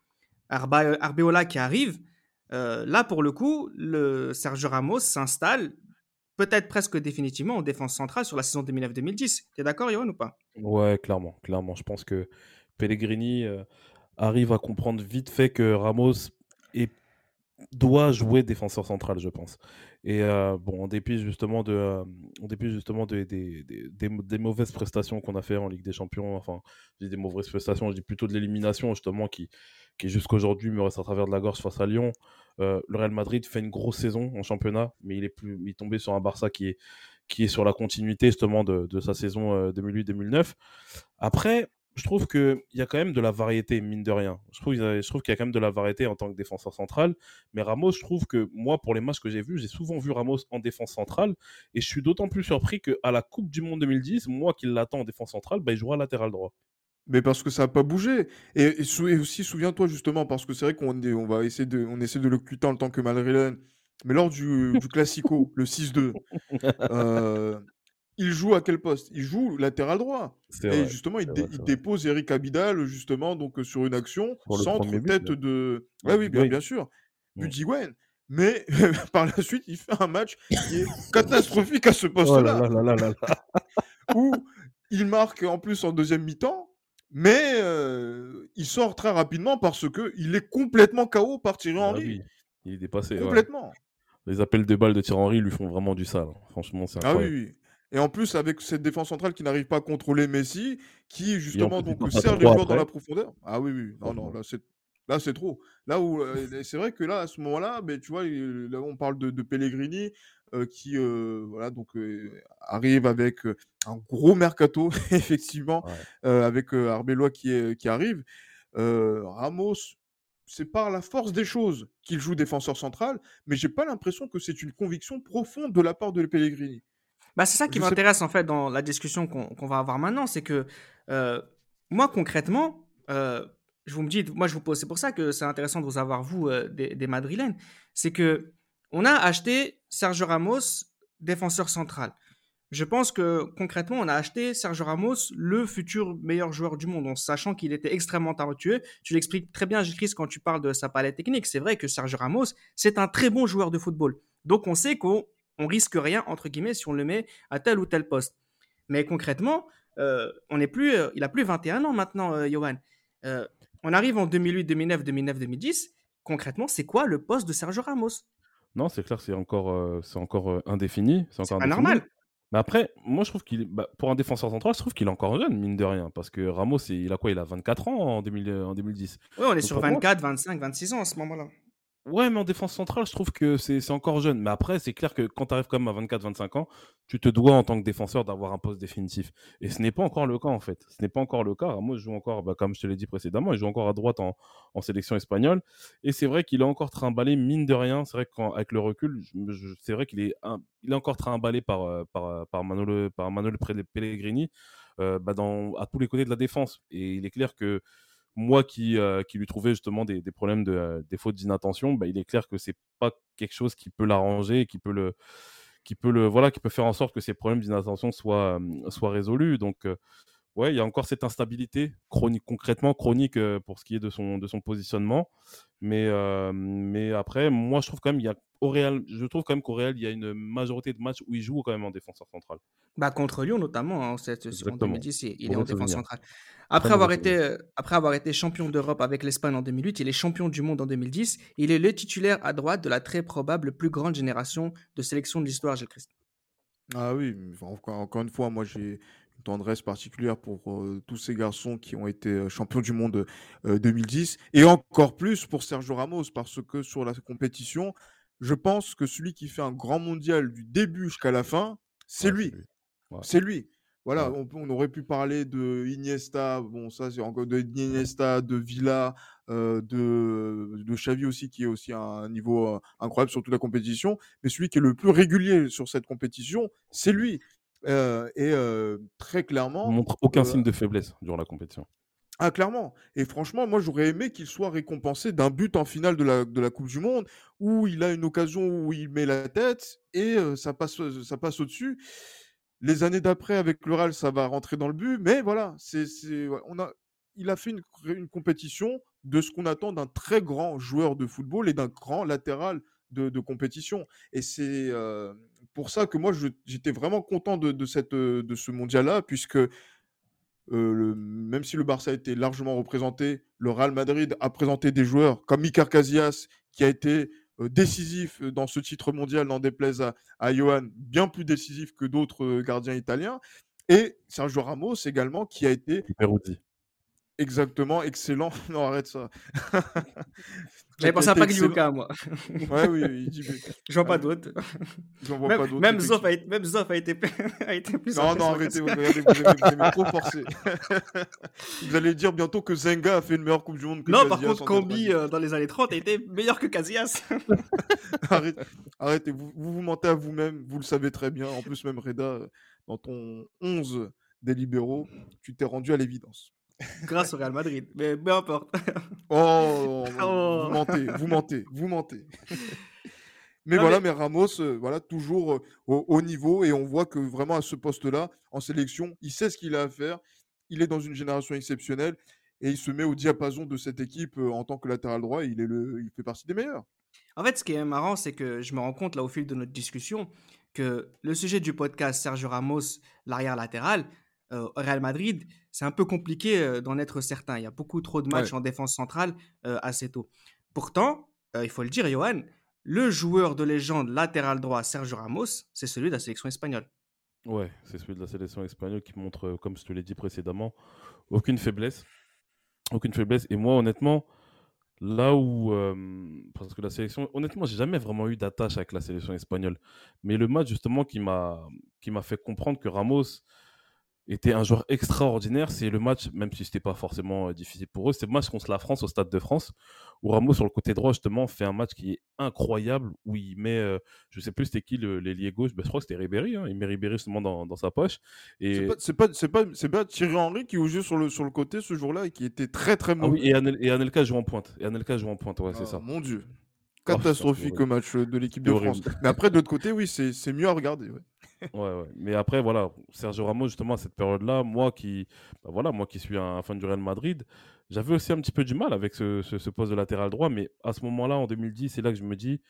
Arbeola qui arrive, euh, là pour le coup, le Sergio Ramos s'installe peut-être presque définitivement en défense centrale sur la saison 2009-2010. Tu es d'accord, Yohan, ou pas? Ouais, clairement, clairement. Je pense que Pellegrini euh, arrive à comprendre vite fait que Ramos doit jouer défenseur central, je pense. Et euh, bon, en dépit justement de, justement de, des, des, des, mauvaises prestations qu'on a fait en Ligue des Champions, enfin, je dis des mauvaises prestations, je dis plutôt de l'élimination justement qui, qui jusqu'à aujourd'hui me reste à travers de la gorge face à Lyon. Euh, le Real Madrid fait une grosse saison en championnat, mais il est plus, il tombé sur un Barça qui est, sur la continuité justement de, sa saison 2008-2009. Après, je trouve qu'il y a quand même de la variété, mine de rien. Je trouve, je trouve qu'il y a quand même de la variété en tant que défenseur central. Mais Ramos, je trouve que moi, pour les matchs que j'ai vus, j'ai souvent vu Ramos en défense centrale. Et je suis d'autant plus surpris qu'à la Coupe du Monde 2010, moi qui l'attends en défense centrale, bah, il jouera latéral droit. Mais parce que ça n'a pas bougé. Et, aussi, souviens-toi justement, parce que c'est vrai qu'on on va essayer de, on essaie de le cuiter en tant que Madrilène. Mais lors du, du Classico, le 6-2, euh, il joue à quel poste? Il joue latéral droit. Et justement, il, dépose Eric Abidal, justement, donc euh, sur une action, centre tête de. Ah oui, bien, bien sûr. Budiguen. Mmh. Mais par la suite, il fait un match qui est catastrophique à ce oh poste-là. où il marque en plus en deuxième mi-temps, mais euh, il sort très rapidement parce qu'il est complètement KO par Thierry ah Henry. Il est dépassé. Complètement. Les appels de balles de Thierry Henry lui font vraiment du sale. Franchement, c'est incroyable. Ah oui, oui. Et en plus, avec cette défense centrale qui n'arrive pas à contrôler Messi, qui justement donc sert les joueurs dans la profondeur. Ah oui, oui, non, non, là c'est là c'est trop. Là où euh, c'est vrai que là à ce moment-là, mais tu vois, là on parle de, de Pellegrini qui euh, voilà donc arrive avec un gros mercato effectivement avec Arbelois qui est, qui arrive. Ramos, c'est par la force des choses qu'il joue défenseur central, mais j'ai pas l'impression que c'est une conviction profonde de la part de Pellegrini. Bah, c'est ça qui m'intéresse en fait dans la discussion qu'on va avoir maintenant, c'est que euh, moi concrètement, euh, je vous me dis, moi je vous pose, c'est pour ça que c'est intéressant de vous avoir vous euh, des, des, Madrilènes, c'est que on a acheté Sergio Ramos défenseur central. Je pense que concrètement, on a acheté Sergio Ramos, le futur meilleur joueur du monde, en sachant qu'il était extrêmement talentueux. Tu l'expliques très bien, Chris, quand tu parles de sa palette technique. C'est vrai que Sergio Ramos, c'est un très bon joueur de football. Donc on sait qu'on on risque rien, entre guillemets, si on le met à tel ou tel poste. Mais concrètement, euh, on euh, il a plus 21 ans maintenant, euh, Johan. on arrive en 2008, 2009, 2009, 2010. Concrètement, c'est quoi le poste de Sergio Ramos? Non, c'est clair, c'est encore, c'est encore indéfini. C'est encore pas normal. Mais après, moi, je trouve qu'il, bah, pour un défenseur central, je trouve qu'il est encore jeune, mine de rien. Parce que Ramos, il a quoi? Il a 24 ans en, 2010. Oui, on est sur 24, 25, 26 ans à ce moment-là. Ouais, mais en défense centrale, je trouve que c'est encore jeune. Mais après, c'est clair que quand tu arrives quand même à 24-25 ans, tu te dois en tant que défenseur d'avoir un poste définitif. Et ce n'est pas encore le cas, en fait. Ce n'est pas encore le cas. Moi, je joue encore, bah, comme je te l'ai dit précédemment, il joue encore à droite en, sélection espagnole. Et c'est vrai qu'il a encore trimballé, mine de rien. C'est vrai qu'avec le recul, c'est vrai qu'il est, est encore trimballé par, euh, par, euh, par, Manolo, par Manuel Pellegrini euh, bah, à tous les côtés de la défense. Et il est clair que moi qui, euh, qui lui trouvais justement des, des problèmes de euh, des fautes d'inattention, bah, il est clair que c'est pas quelque chose qui peut l'arranger, qui peut le qui peut le voilà, qui peut faire en sorte que ces problèmes d'inattention soient soient résolus. Donc euh, ouais, il y a encore cette instabilité chronique, concrètement chronique pour ce qui est de son, de son positionnement. Mais, mais après, moi, je trouve quand même, il y a, au Real, je trouve quand même qu'au Real, il y a une majorité de matchs où il joue quand même en défenseur central. Bah, contre Lyon, notamment, hein, cette, en 2010, il, est en défense centrale. Après avoir, été, après avoir été champion d'Europe avec l'Espagne en 2008, il est champion du monde en 2010. Il est le titulaire à droite de la très probable plus grande génération de sélection de l'histoire, Gilles Christ. Ah oui, encore, encore une fois, moi j'ai tendresse particulière pour tous ces garçons qui ont été champions du monde 2010 et encore plus pour Sergio Ramos parce que sur la compétition, je pense que celui qui fait un grand mondial du début jusqu'à la fin, c'est lui. C'est lui. Voilà, on, aurait pu parler de Iniesta, bon ça c'est encore de Iniesta, de Villa, de, de Xavi aussi qui est aussi à un niveau incroyable sur toute la compétition, mais celui qui est le plus régulier sur cette compétition, c'est lui et très clairement. Il montre aucun signe de faiblesse durant la compétition. Ah, clairement. Et franchement, moi, j'aurais aimé qu'il soit récompensé d'un but en finale de la, de la Coupe du Monde où il a une occasion où il met la tête et ça passe, ça passe au-dessus. Les années d'après, avec le Real, ça va rentrer dans le but. Mais voilà, c'est, on a, il a fait une, une compétition de ce qu'on attend d'un très grand joueur de football et d'un grand latéral de, compétition. Et c'est pour ça que moi, j'étais vraiment content de, de ce mondial-là, puisque le, même si le Barça a été largement représenté, le Real Madrid a présenté des joueurs comme Iker Casillas, qui a été décisif dans ce titre mondial, n'en déplaise à, à Johan, bien plus décisif que d'autres gardiens italiens. Et Sergio Ramos également, qui a été Exactement, excellent. Non, arrête ça. J'avais pensé à Pagliuca, moi. Ouais, oui, il dit. Je vois pas d'autres. J'en vois même, pas d'autres. Même Zoff a, été, même Zoff a été, a été plus. Non, non, arrêtez, vous, regardez, vous, avez, vous avez trop forcé. vous allez dire bientôt que Zenga a fait une meilleure Coupe du Monde que Non, Casillas par contre, 90. euh, dans les années 30, a été meilleur que Casillas. Arrêtez, arrêtez. Vous, vous vous mentez à vous-même, vous le savez très bien. En plus, même Reda, euh, dans ton 11 des libéraux, tu t'es rendu à l'évidence. Grâce au Real Madrid. Mais peu importe. Oh, Oh. vous mentez, vous mentez, vous mentez. mais Non, voilà, mais Ramos, euh, voilà, toujours euh, au haut niveau et on voit que vraiment à ce poste-là, en sélection, il sait ce qu'il a à faire. Il est dans une génération exceptionnelle et il se met au diapason de cette équipe euh, en tant que latéral droit. Il est le, il fait partie des meilleurs. En fait, ce qui est marrant, c'est que je me rends compte là au fil de notre discussion que le sujet du podcast Sergio Ramos, l'arrière latéral, euh, au Real Madrid, c'est un peu compliqué euh, d'en être certain. Il y a beaucoup trop de matchs Ouais. en défense centrale euh, assez tôt. Pourtant, euh, il faut le dire, Johan, le joueur de légende latéral droit Sergio Ramos, c'est celui de la sélection espagnole. Ouais, c'est celui de la sélection espagnole qui montre, comme je te l'ai dit précédemment, aucune faiblesse. Aucune faiblesse. Et moi, honnêtement, là où. euh, parce que la sélection. Honnêtement, j'ai jamais vraiment eu d'attache avec la sélection espagnole. Mais le match, justement, qui m'a qui m'a fait comprendre que Ramos était un joueur extraordinaire, c'est le match, même si c'était pas forcément euh, difficile pour eux, c'est le match contre la France au Stade de France, où Ramos, sur le côté droit, justement, fait un match qui est incroyable, où il met, euh, je sais plus c'était qui l'ailier gauche, ben, je crois que c'était Ribéry, hein, il met Ribéry justement dans, dans sa poche. Et, C'est pas, pas, pas, pas Thierry Henry qui jouait sur le, sur le côté ce jour-là et qui était très très Ah mauvais. oui, et, Anel- et Anelka joue en pointe. Et Anelka joue en pointe, ouais, c'est Ah, ça. Mon Dieu. Oh, Catastrophique c'est match euh, de l'équipe de. France. Mais après, de l'autre côté, oui, c'est c'est mieux à regarder. ouais. Ouais. Mais après, voilà, Sergio Ramos, justement, à cette période-là, moi qui, bah voilà, moi qui suis un fan du Real Madrid, j'avais aussi un petit peu du mal avec ce, ce- poste de latéral droit. Mais à ce moment-là, en 2010, c'est là que je me dis,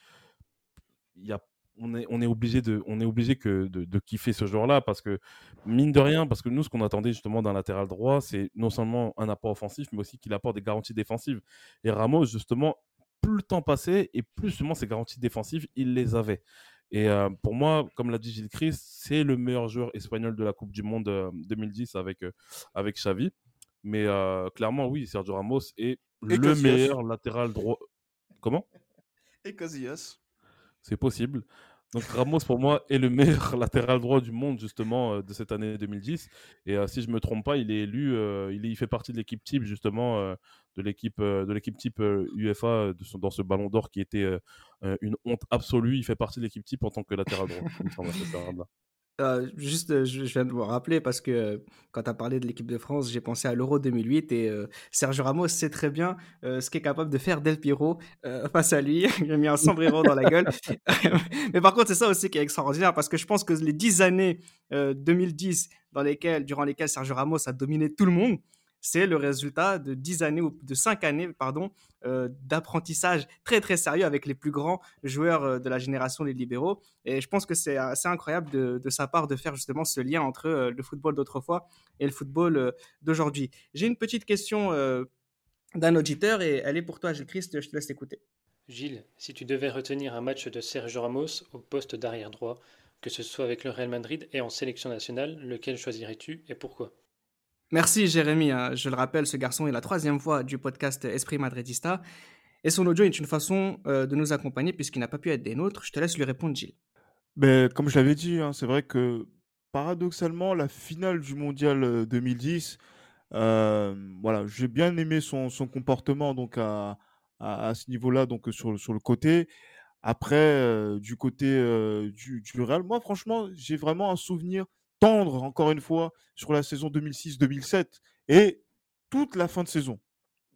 y a, on, est, on est obligé, de, on est obligé que de, kiffer ce joueur-là parce que, mine de rien, parce que nous, ce qu'on attendait justement d'un latéral droit, c'est non seulement un apport offensif, mais aussi qu'il apporte des garanties défensives. Et Ramos, justement, plus le temps passait et plus justement ces garanties défensives, il les avait. Et euh, pour moi, comme l'a dit Gilles Christ, c'est le meilleur joueur espagnol de la Coupe du Monde euh, 2010 avec, euh, avec Xavi. Mais euh, clairement, oui, Sergio Ramos est le meilleur latéral droit. Comment? Et Casillas. C'est possible. Donc Ramos, pour moi, est le meilleur latéral droit du monde, justement, euh, de cette année 2010. Et euh, si je ne me trompe pas, il est élu, euh, il, est- il fait partie de l'équipe type, justement, de l'équipe de l'équipe type UEFA de dans ce ballon d'or qui était une honte absolue. Il fait partie de l'équipe type en tant que latéral droit. Euh, juste, euh, je, viens de me rappeler parce que euh, quand tu as parlé de l'équipe de France, j'ai pensé à l'Euro 2008 et Sergio Ramos sait très bien ce qu'est capable de faire Del Piero euh, face à lui. A mis un sombrero dans la gueule. Mais par contre, c'est ça aussi qui est extraordinaire parce que je pense que les 10 années euh, 2010 dans lesquelles, durant lesquelles Sergio Ramos a dominé tout le monde, c'est le résultat de 10 années ou de 5 années pardon, euh, d'apprentissage très très sérieux avec les plus grands joueurs euh, de la génération des libéraux. Et je pense que c'est assez incroyable de, sa part de faire justement ce lien entre euh, le football d'autrefois et le football euh, d'aujourd'hui. J'ai une petite question euh, d'un auditeur et elle est pour toi, Gilles Christ, je te laisse écouter. Gilles, si tu devais retenir un match de Sergio Ramos au poste d'arrière droit, que ce soit avec le Real Madrid et en sélection nationale, lequel choisirais-tu et pourquoi? Merci Jérémy, hein. je le rappelle, ce garçon est la troisième fois du podcast Esprit Madridista et son audio est une façon euh, de nous accompagner puisqu'il n'a pas pu être des nôtres. Je te laisse lui répondre, Gilles. Mais comme je l'avais dit, hein, c'est vrai que paradoxalement, la finale du mondial euh, 2010, euh, voilà, j'ai bien aimé son, son comportement donc à, à, ce niveau-là, donc euh, sur, sur le côté. Après, euh, du côté euh, du, du Real, moi, franchement, j'ai vraiment un souvenir tendre, encore une fois, sur la saison 2006-2007 et toute la fin de saison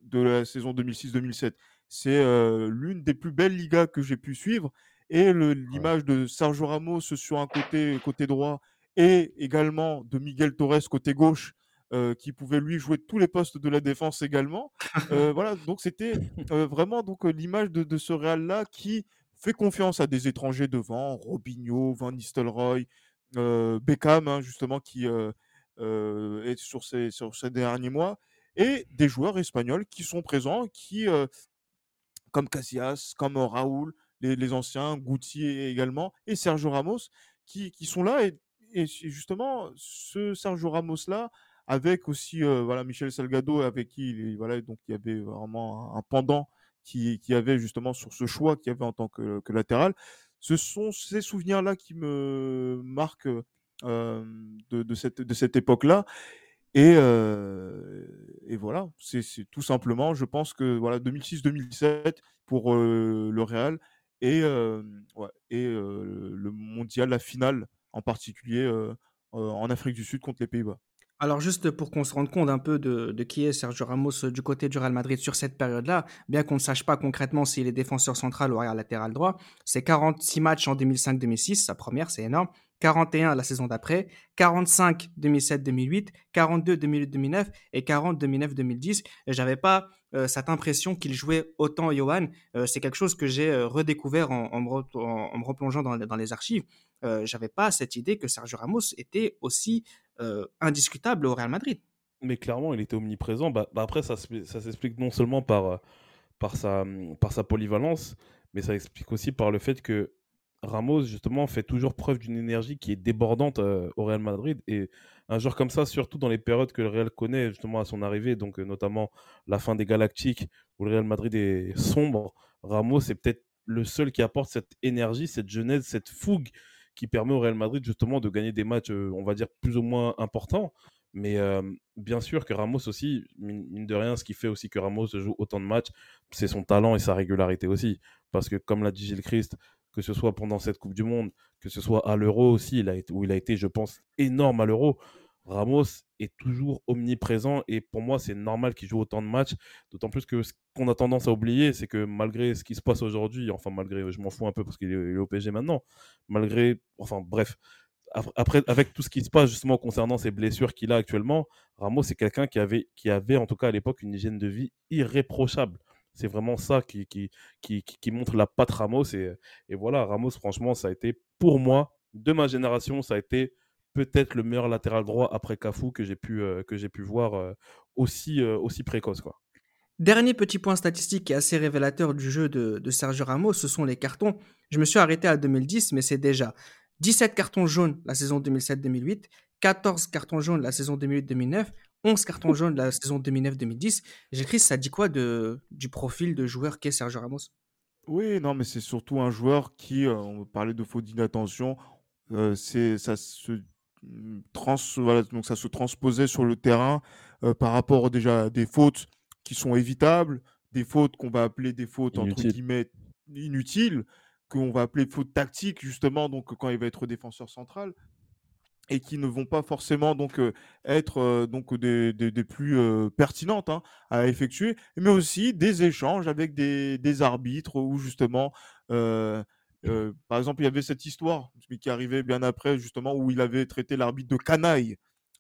de la saison 2006-2007. C'est euh, l'une des plus belles ligas que j'ai pu suivre. Et l'image de Sergio Ramos sur un côté, côté droit et également de Miguel Torres côté gauche, euh, qui pouvait lui jouer tous les postes de la défense également. Euh, voilà, donc c'était vraiment donc l'image de, de ce Real-là qui fait confiance à des étrangers devant, Robinho, Van Nistelrooy, Beckham, hein, justement, qui euh, euh, est sur ces, derniers mois, et des joueurs espagnols qui sont présents, qui, euh, comme Casillas, comme euh, Raoul, les, anciens, Goutier également, et Sergio Ramos, qui, sont là. Et, justement, ce Sergio Ramos-là, avec aussi voilà, Michel Salgado, avec qui il, voilà, donc, il y avait vraiment un, pendant qui, qui avait justement sur ce choix qu'il y avait en tant que, que latéral. Ce sont ces souvenirs-là qui me marquent de, cette, époque-là. Et, voilà, c'est tout simplement, je pense que voilà 2006-2007 pour le Real et le mondial, la finale en particulier en Afrique du Sud contre les Pays-Bas. Alors juste pour qu'on se rende compte un peu de, qui est Sergio Ramos du côté du Real Madrid sur cette période-là, bien qu'on ne sache pas concrètement s'il est défenseur central ou arrière latéral droit, c'est 46 matchs en 2005-2006, sa première, c'est énorme. 41 la saison d'après, 45 2007-2008, 42 2008-2009 et 40 2009-2010. J'avais pas euh, cette impression qu'il jouait autant Johan. Euh, c'est quelque chose que j'ai euh, redécouvert en, me replongeant dans, les archives. J'avais pas cette idée que Sergio Ramos était aussi indiscutable au Real Madrid. Mais clairement, il était omniprésent. Bah, bah après, ça, ça s'explique non seulement par, sa, par sa polyvalence, mais ça explique aussi par le fait que Ramos, justement, fait toujours preuve d'une énergie qui est débordante euh, au Real Madrid. Et un joueur comme ça, surtout dans les périodes que le Real connaît, justement, à son arrivée, donc euh, notamment la fin des Galactiques, où le Real Madrid est sombre, Ramos est peut-être le seul qui apporte cette énergie, cette jeunesse, cette fougue qui permet au Real Madrid, justement, de gagner des matchs, euh, on va dire, plus ou moins importants. Mais bien sûr que Ramos aussi, mine de rien, ce qui fait aussi que Ramos joue autant de matchs, c'est son talent et sa régularité aussi. Parce que, comme l'a dit Gilles Christ, que ce soit pendant cette Coupe du Monde, que ce soit à l'Euro aussi, il a où il a été, je pense, énorme à l'Euro. Ramos est toujours omniprésent et pour moi, c'est normal qu'il joue autant de matchs. D'autant plus que ce qu'on a tendance à oublier, c'est que malgré ce qui se passe aujourd'hui, enfin, malgré, je m'en fous un peu parce qu'il est, au PSG maintenant, malgré, enfin, bref, après, avec tout ce qui se passe justement concernant ces blessures qu'il a actuellement, Ramos, c'est quelqu'un qui avait, qui avait, en tout cas à l'époque, une hygiène de vie irréprochable. C'est vraiment ça qui, qui, qui, montre la patte Ramos. Et, et, voilà, Ramos, franchement, ça a été, pour moi, de ma génération, ça a été peut-être le meilleur latéral droit après Cafu que j'ai pu, euh, que j'ai pu voir euh, aussi, euh, aussi précoce. Quoi. Dernier petit point statistique qui est assez révélateur du jeu de, de Sergio Ramos, ce sont les cartons. Je me suis arrêté à 2010, mais c'est déjà 17 cartons jaunes la saison 2007-2008, 14 cartons jaunes la saison 2008-2009, 11 cartons jaunes la saison 2009-2010. J'écris, ça dit quoi de, du profil de joueur qu'est Sergio Ramos? Oui, non, mais c'est surtout un joueur qui, euh, on parlait de faute d'inattention, euh, c'est ça se trans, voilà, donc ça se transposait sur le terrain euh, par rapport déjà à des fautes qui sont évitables, des fautes qu'on va appeler des fautes entre guillemets inutiles, qu'on va appeler fautes tactiques justement, donc quand il va être défenseur central et qui ne vont pas forcément donc être donc des, des, plus pertinentes hein, à effectuer, mais aussi des échanges avec des, des arbitres où justement, par exemple, il y avait cette histoire qui arrivait bien après justement où il avait traité l'arbitre de canaille.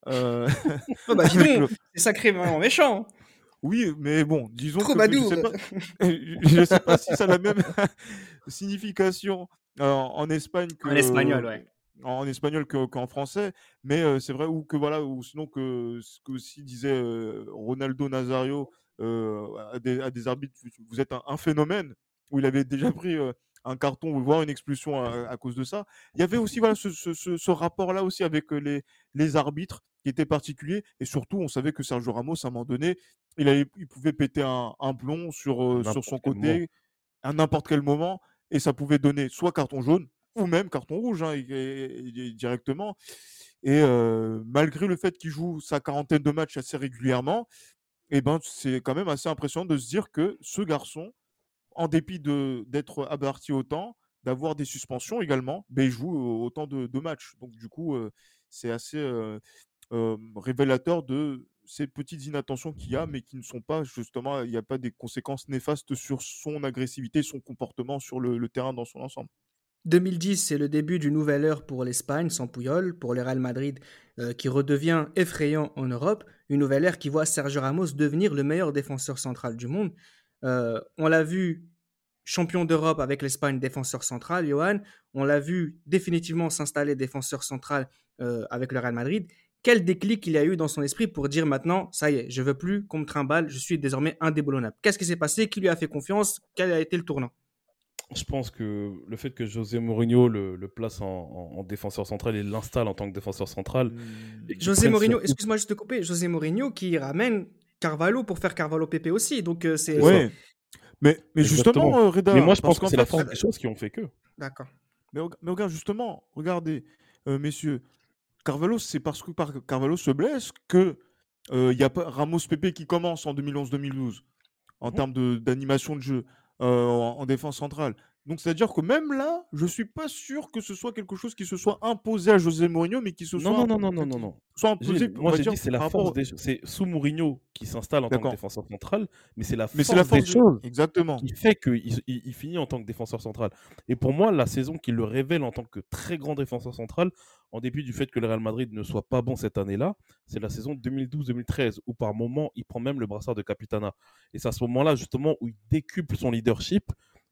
Euh... Oh bah, c'est sacrément méchant. Hein. Oui, mais bon, disons que je ne sais, pas si ça a la même signification en Espagne que. En espagnol, ouais en espagnol qu'en français, mais c'est vrai ou que voilà ou sinon que ce que aussi disait Ronaldo Nazario à des, arbitres, vous êtes un, phénomène où il avait déjà pris un carton ou voire une expulsion à, cause de ça. Il y avait aussi voilà ce, rapport-là aussi avec les, les arbitres qui était particulier et surtout on savait que Sergio Ramos à un moment donné il, avait, il pouvait péter un, un plomb sur, sur son côté à n'importe quel moment et ça pouvait donner soit carton jaune ou même carton rouge hein, directement. Et malgré le fait qu'il joue sa quarantaine de matchs assez régulièrement, et eh ben, c'est quand même assez impressionnant de se dire que ce garçon, en dépit d'être averti autant, d'avoir des suspensions également, ben, il joue autant de, matchs. Donc du coup, c'est assez révélateur de ces petites inattentions qu'il y a, mais qui ne sont pas justement, il n'y a pas des conséquences néfastes sur son agressivité, son comportement sur le terrain dans son ensemble. 2010, c'est le début d'une nouvelle ère pour l'Espagne sans Puyol, pour le Real Madrid qui redevient effrayant en Europe, une nouvelle ère qui voit Sergio Ramos devenir le meilleur défenseur central du monde. Euh, on l'a vu champion d'Europe avec l'Espagne défenseur central, Johan. On l'a vu définitivement s'installer défenseur central euh, avec le Real Madrid. Quel déclic il a eu dans son esprit pour dire maintenant, ça y est, je veux plus qu'on me trimballe, je suis désormais indéboulonnable. Qu'est-ce qui s'est passé Qui lui a fait confiance? Quel a été le tournant? Je pense que le fait que José Mourinho le, le place en, en- en défenseur central et l'installe en tant que défenseur central. Hmm. José Mourinho, excuse-moi juste de te couper, José Mourinho qui ramène Carvalho pour faire Carvalho PP aussi. Donc euh, c'est. Ouais. Mais, mais Exactement. justement, euh, Reda, Mais moi, je pense que c'est la fait, force des choses qui ont fait que. D'accord. Mais, mais regarde, justement, regardez, euh, messieurs, Carvalho, c'est parce que par Carvalho se blesse que euh, il y a pas Ramos Pepe qui commence en 2011-2012 en Mhm. termes de- d'animation de, jeu euh, en, en défense centrale. Donc c'est-à-dire que même là, je suis pas sûr que ce soit quelque chose qui se soit imposé à José Mourinho, mais qui se soit, Non, non, non, non, non, non, non. soit imposé, moi j'ai dit c'est la force des choses. C'est sous Mourinho qui s'installe en tant que défenseur central, mais c'est la Mais force, c'est la force des choses Exactement. qui fait qu'il il, il finit en tant que défenseur central. Et pour moi, la saison qui le révèle en tant que très grand défenseur central, en dépit du fait que le Real Madrid ne soit pas bon cette année-là, c'est la saison 2012-2013, où par moment, il prend même le brassard de Capitana. Et c'est à ce moment-là, justement, où il décuple son leadership.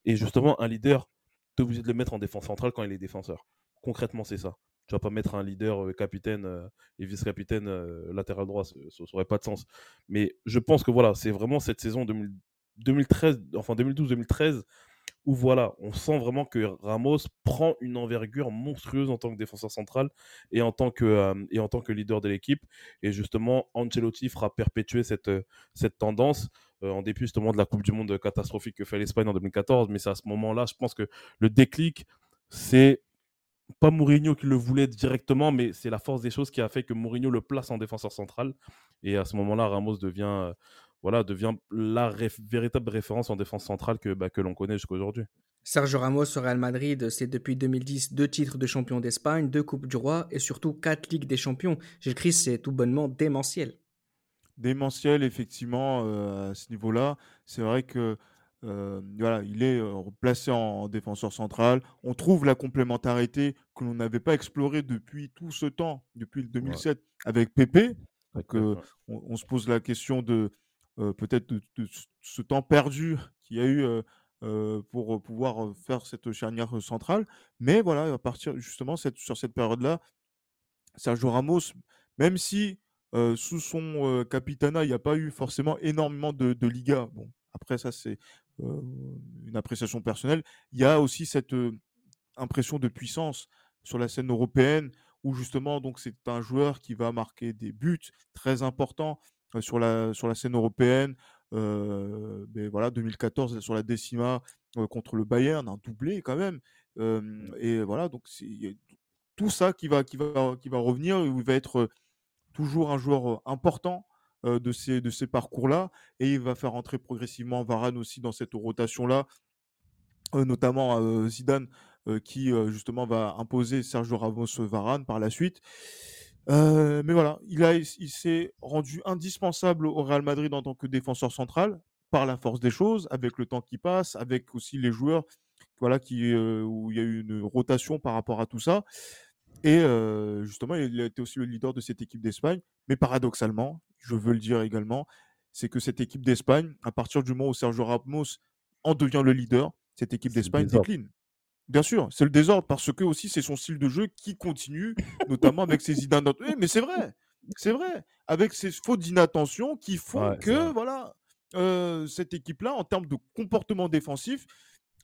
Et justement, un leader, tu es de le mettre en défense centrale quand il est défenseur. Concrètement, c'est ça. Tu vas pas mettre un leader euh, capitaine euh, et vice-capitaine euh, latéral droit, ça n'aurait pas de sens. Mais je pense que voilà, c'est vraiment cette saison 2000 2013, enfin 2012-2013, où voilà, on sent vraiment que Ramos prend une envergure monstrueuse en tant que défenseur central et en tant que, et en tant que leader de l'équipe. Et justement, Ancelotti fera perpétuer cette, cette tendance en dépit justement de la Coupe du Monde catastrophique que fait l'Espagne en 2014. Mais c'est à ce moment-là, je pense que le déclic, c'est pas Mourinho qui le voulait directement, mais c'est la force des choses qui a fait que Mourinho le place en défenseur central. Et à ce moment-là, Ramos devient, euh, voilà, la véritable référence en défense centrale que, bah, que l'on connaît jusqu'à aujourd'hui. Sergio Ramos au Real Madrid, c'est depuis 2010 deux titres de champion d'Espagne, deux Coupes du Roi et surtout quatre Ligues des Champions. Gilles Christ, c'est tout bonnement démentiel. Démentiel effectivement euh, à ce niveau-là. C'est vrai que euh, voilà, il est euh, placé en, en défenseur central. On trouve la complémentarité que l'on n'avait pas explorée depuis tout ce temps, depuis le 2007 avec Pépé. Donc, euh, on, on se pose la question de peut-être de, de ce- temps perdu qu'il y a eu pour pouvoir faire cette charnière centrale. Mais voilà, à partir justement cette, sur cette période-là, Sergio Ramos, même si euh, sous son euh, capitana, il n'y a pas eu forcément énormément de, de Liga. Bon, après ça, c'est euh, une appréciation personnelle. Il y a aussi cette impression de puissance sur la scène européenne où justement, donc c'est un joueur qui va marquer des buts très importants sur la sur la scène européenne. Mais voilà, 2014 sur la décima contre le Bayern, un doublé quand même. Euh, et voilà, donc tout ça qui va qui va qui va revenir. où Il va être toujours un joueur important de ces parcours-là, et il va faire entrer progressivement Varane aussi dans cette rotation-là, notamment Zidane qui justement va imposer Sergio Ramos Varane par la suite. Mais voilà, il, il s'est rendu indispensable au Real Madrid en tant que défenseur central par la force des choses, avec le temps qui passe, avec aussi les joueurs voilà, qui, où il y a eu une rotation par rapport à tout ça. Et euh, justement, il a été aussi le leader de cette équipe d'Espagne. Mais paradoxalement, je veux le dire également, c'est que cette équipe d'Espagne, à partir du moment où Sergio Ramos en devient le leader, cette équipe d'Espagne décline. Bien sûr, c'est le désordre parce que aussi c'est son style de jeu qui continue, notamment avec ses idées. Oui, mais c'est vrai, c'est vrai, avec ses fautes d'inattention qui font Ouais, que voilà, euh, cette équipe-là, en termes de comportement défensif,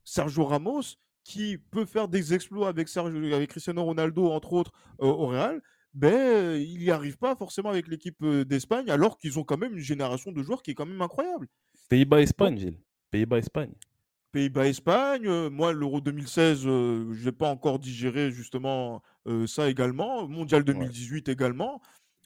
Sergio Ramos, qui peut faire des exploits avec, Sergio, avec Cristiano Ronaldo, entre autres, euh, au Real, ben, il n'y arrive pas forcément avec l'équipe euh, d'Espagne, alors qu'ils ont quand même une génération de joueurs qui est quand même incroyable. Pays-Bas-Espagne, Gilles. Pays-Bas-Espagne. Pays-Bas-Espagne, euh, moi, l'Euro 2016, euh, je n'ai pas encore digéré justement ça également. Mondial 2018 également.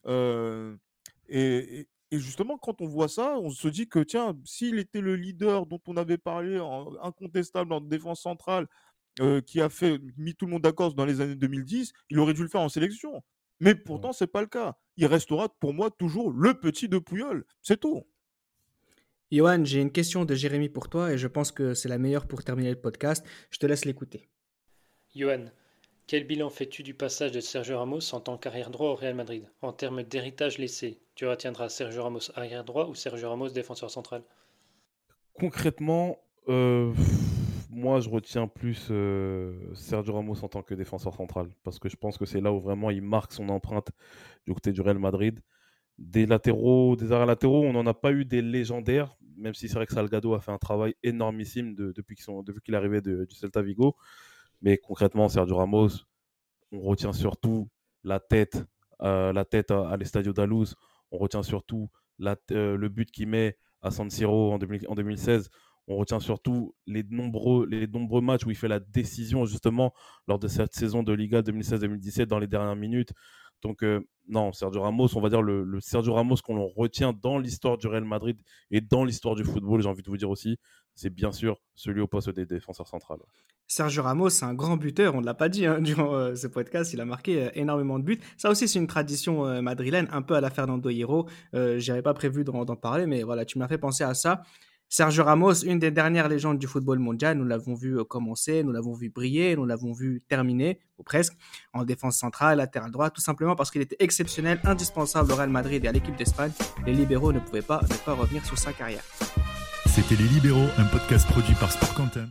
Et, et- et justement, quand on voit ça, on se dit que, tiens, s'il était le leader dont on avait parlé, en- incontestable en défense centrale, euh, qui a fait, mis tout le monde d'accord dans les années 2010, il aurait dû le faire en sélection. Mais pourtant, c'est pas le cas. Il restera pour moi toujours le petit de Pouyol. C'est tout. Johan, j'ai une question de Jérémy pour toi et je pense que c'est la meilleure pour terminer le podcast. Je te laisse l'écouter. Johan, quel bilan fais-tu du passage de Sergio Ramos en tant qu'arrière droit au Real Madrid? En termes d'héritage laissé, tu retiendras Sergio Ramos arrière droit ou Sergio Ramos défenseur central? Concrètement, euh, moi, je retiens plus euh, Sergio Ramos en tant que défenseur central parce que je pense que c'est là où vraiment il marque son empreinte du côté du Real Madrid. Des latéraux, des arrêts latéraux, on n'en a pas eu des légendaires. même si c'est vrai que Salgado a fait un travail énormissime depuis qu'il est arrivé du Celta Vigo. Mais concrètement, Sergio Ramos, on retient surtout la tête, euh, la tête à, l'Estadio d'Aluz. On retient surtout euh, le but qu'il met à San Siro en, 2016. On retient surtout les nombreux, les nombreux matchs où il fait la décision justement lors de cette saison de Liga 2016-2017 dans les dernières minutes. Donc euh, non, Sergio Ramos, on va dire le, Sergio Ramos qu'on retient dans l'histoire du Real Madrid et dans l'histoire du football, j'ai envie de vous dire aussi, c'est bien sûr celui au poste des défenseurs centrales. Sergio Ramos, c'est un grand buteur, on ne l'a pas dit hein, durant euh, ce podcast, il a marqué euh, énormément de buts. Ça aussi, c'est une tradition madrilène, un peu à la Fernando Hierro. Je n'avais pas prévu d'en parler, mais voilà, tu m'as fait penser à ça. Sergio Ramos, une des dernières légendes du football mondial, nous l'avons vu commencer, nous l'avons vu briller, nous l'avons vu terminer, ou presque, en défense centrale, latéral droit, tout simplement parce qu'il était exceptionnel, indispensable au Real Madrid et à l'équipe d'Espagne. Les libéraux ne pouvaient pas ne pas revenir sur sa carrière. C'était Les Libéraux, un podcast produit par Sport Content.